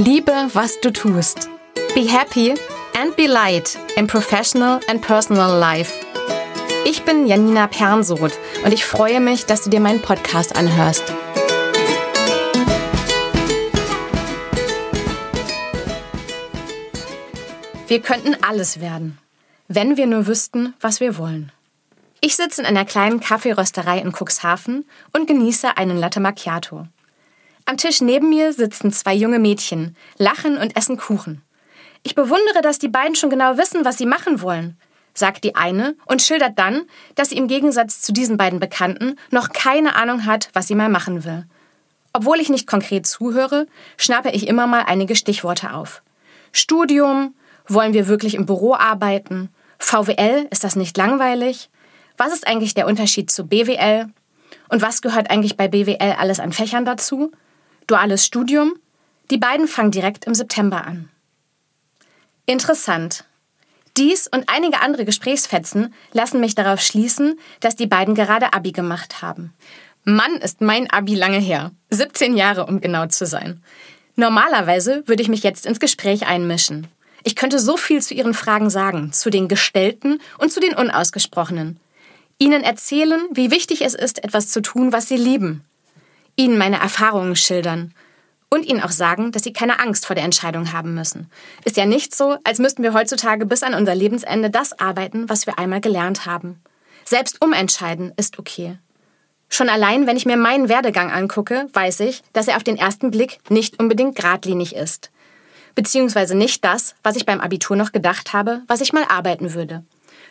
Liebe, was du tust. Be happy and be light in professional and personal life. Ich bin Janina Pernsoth und ich freue mich, dass du dir meinen Podcast anhörst. Wir könnten alles werden, wenn wir nur wüssten, was wir wollen. Ich sitze in einer kleinen Kaffeerösterei in Cuxhaven und genieße einen Latte Macchiato. Am Tisch neben mir sitzen zwei junge Mädchen, lachen und essen Kuchen. Ich bewundere, dass die beiden schon genau wissen, was sie machen wollen, sagt die eine und schildert dann, dass sie im Gegensatz zu diesen beiden Bekannten noch keine Ahnung hat, was sie mal machen will. Obwohl ich nicht konkret zuhöre, schnappe ich immer mal einige Stichworte auf. Studium, wollen wir wirklich im Büro arbeiten? VWL, ist das nicht langweilig? Was ist eigentlich der Unterschied zu BWL? Und was gehört eigentlich bei BWL alles an Fächern dazu? Duales Studium? Die beiden fangen direkt im September an. Interessant. Dies und einige andere Gesprächsfetzen lassen mich darauf schließen, dass die beiden gerade Abi gemacht haben. Mann, ist mein Abi lange her. 17 Jahre, um genau zu sein. Normalerweise würde ich mich jetzt ins Gespräch einmischen. Ich könnte so viel zu Ihren Fragen sagen, zu den gestellten und zu den unausgesprochenen. Ihnen erzählen, wie wichtig es ist, etwas zu tun, was Sie lieben. Ihnen meine Erfahrungen schildern. Und Ihnen auch sagen, dass Sie keine Angst vor der Entscheidung haben müssen. Ist ja nicht so, als müssten wir heutzutage bis an unser Lebensende das arbeiten, was wir einmal gelernt haben. Selbst umentscheiden ist okay. Schon allein, wenn ich mir meinen Werdegang angucke, weiß ich, dass er auf den ersten Blick nicht unbedingt geradlinig ist. Beziehungsweise nicht das, was ich beim Abitur noch gedacht habe, was ich mal arbeiten würde.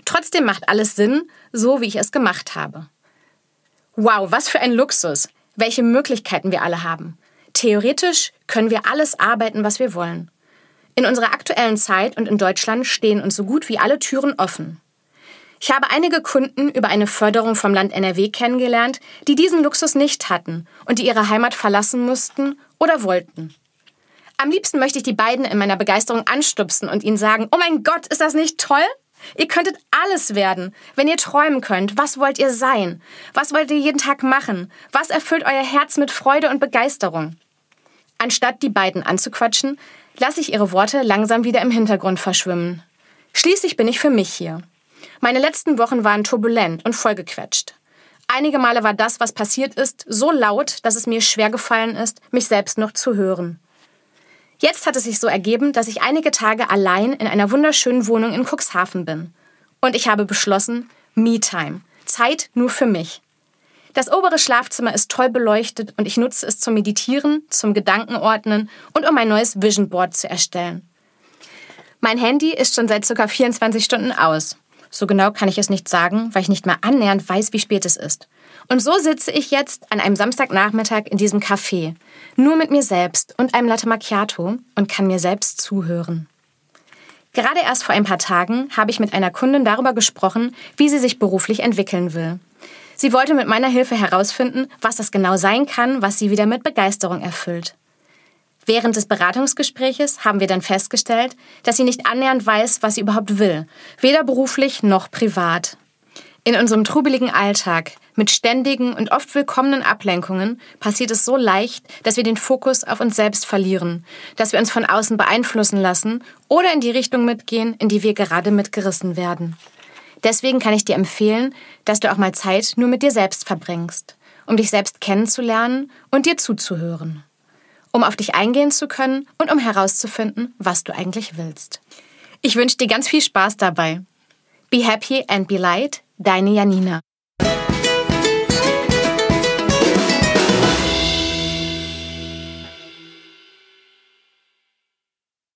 Trotzdem macht alles Sinn, so wie ich es gemacht habe. Wow, was für ein Luxus, welche Möglichkeiten wir alle haben. Theoretisch können wir alles arbeiten, was wir wollen. In unserer aktuellen Zeit und in Deutschland stehen uns so gut wie alle Türen offen. Ich habe einige Kunden über eine Förderung vom Land NRW kennengelernt, die diesen Luxus nicht hatten und die ihre Heimat verlassen mussten oder wollten. Am liebsten möchte ich die beiden in meiner Begeisterung anstupsen und ihnen sagen, oh mein Gott, ist das nicht toll? Ihr könntet alles werden, wenn ihr träumen könnt. Was wollt ihr sein? Was wollt ihr jeden Tag machen? Was erfüllt euer Herz mit Freude und Begeisterung? Anstatt die beiden anzuquatschen, lasse ich ihre Worte langsam wieder im Hintergrund verschwimmen. Schließlich bin ich für mich hier. Meine letzten Wochen waren turbulent und vollgequetscht. Einige Male war das, was passiert ist, so laut, dass es mir schwer gefallen ist, mich selbst noch zu hören. Jetzt hat es sich so ergeben, dass ich einige Tage allein in einer wunderschönen Wohnung in Cuxhaven bin. Und ich habe beschlossen, Me-Time. Zeit nur für mich. Das obere Schlafzimmer ist toll beleuchtet und ich nutze es zum Meditieren, zum Gedankenordnen und um ein neues Vision Board zu erstellen. Mein Handy ist schon seit ca. 24 Stunden aus. So genau kann ich es nicht sagen, weil ich nicht mal annähernd weiß, wie spät es ist. Und so sitze ich jetzt an einem Samstagnachmittag in diesem Café, nur mit mir selbst und einem Latte Macchiato und kann mir selbst zuhören. Gerade erst vor ein paar Tagen habe ich mit einer Kundin darüber gesprochen, wie sie sich beruflich entwickeln will. Sie wollte mit meiner Hilfe herausfinden, was das genau sein kann, was sie wieder mit Begeisterung erfüllt. Während des Beratungsgespräches haben wir dann festgestellt, dass sie nicht annähernd weiß, was sie überhaupt will, weder beruflich noch privat. In unserem trubeligen Alltag mit ständigen und oft willkommenen Ablenkungen passiert es so leicht, dass wir den Fokus auf uns selbst verlieren, dass wir uns von außen beeinflussen lassen oder in die Richtung mitgehen, in die wir gerade mitgerissen werden. Deswegen kann ich dir empfehlen, dass du auch mal Zeit nur mit dir selbst verbringst, um dich selbst kennenzulernen und dir zuzuhören, um auf dich eingehen zu können und um herauszufinden, was du eigentlich willst. Ich wünsche dir ganz viel Spaß dabei. Be happy and be light, deine Janina.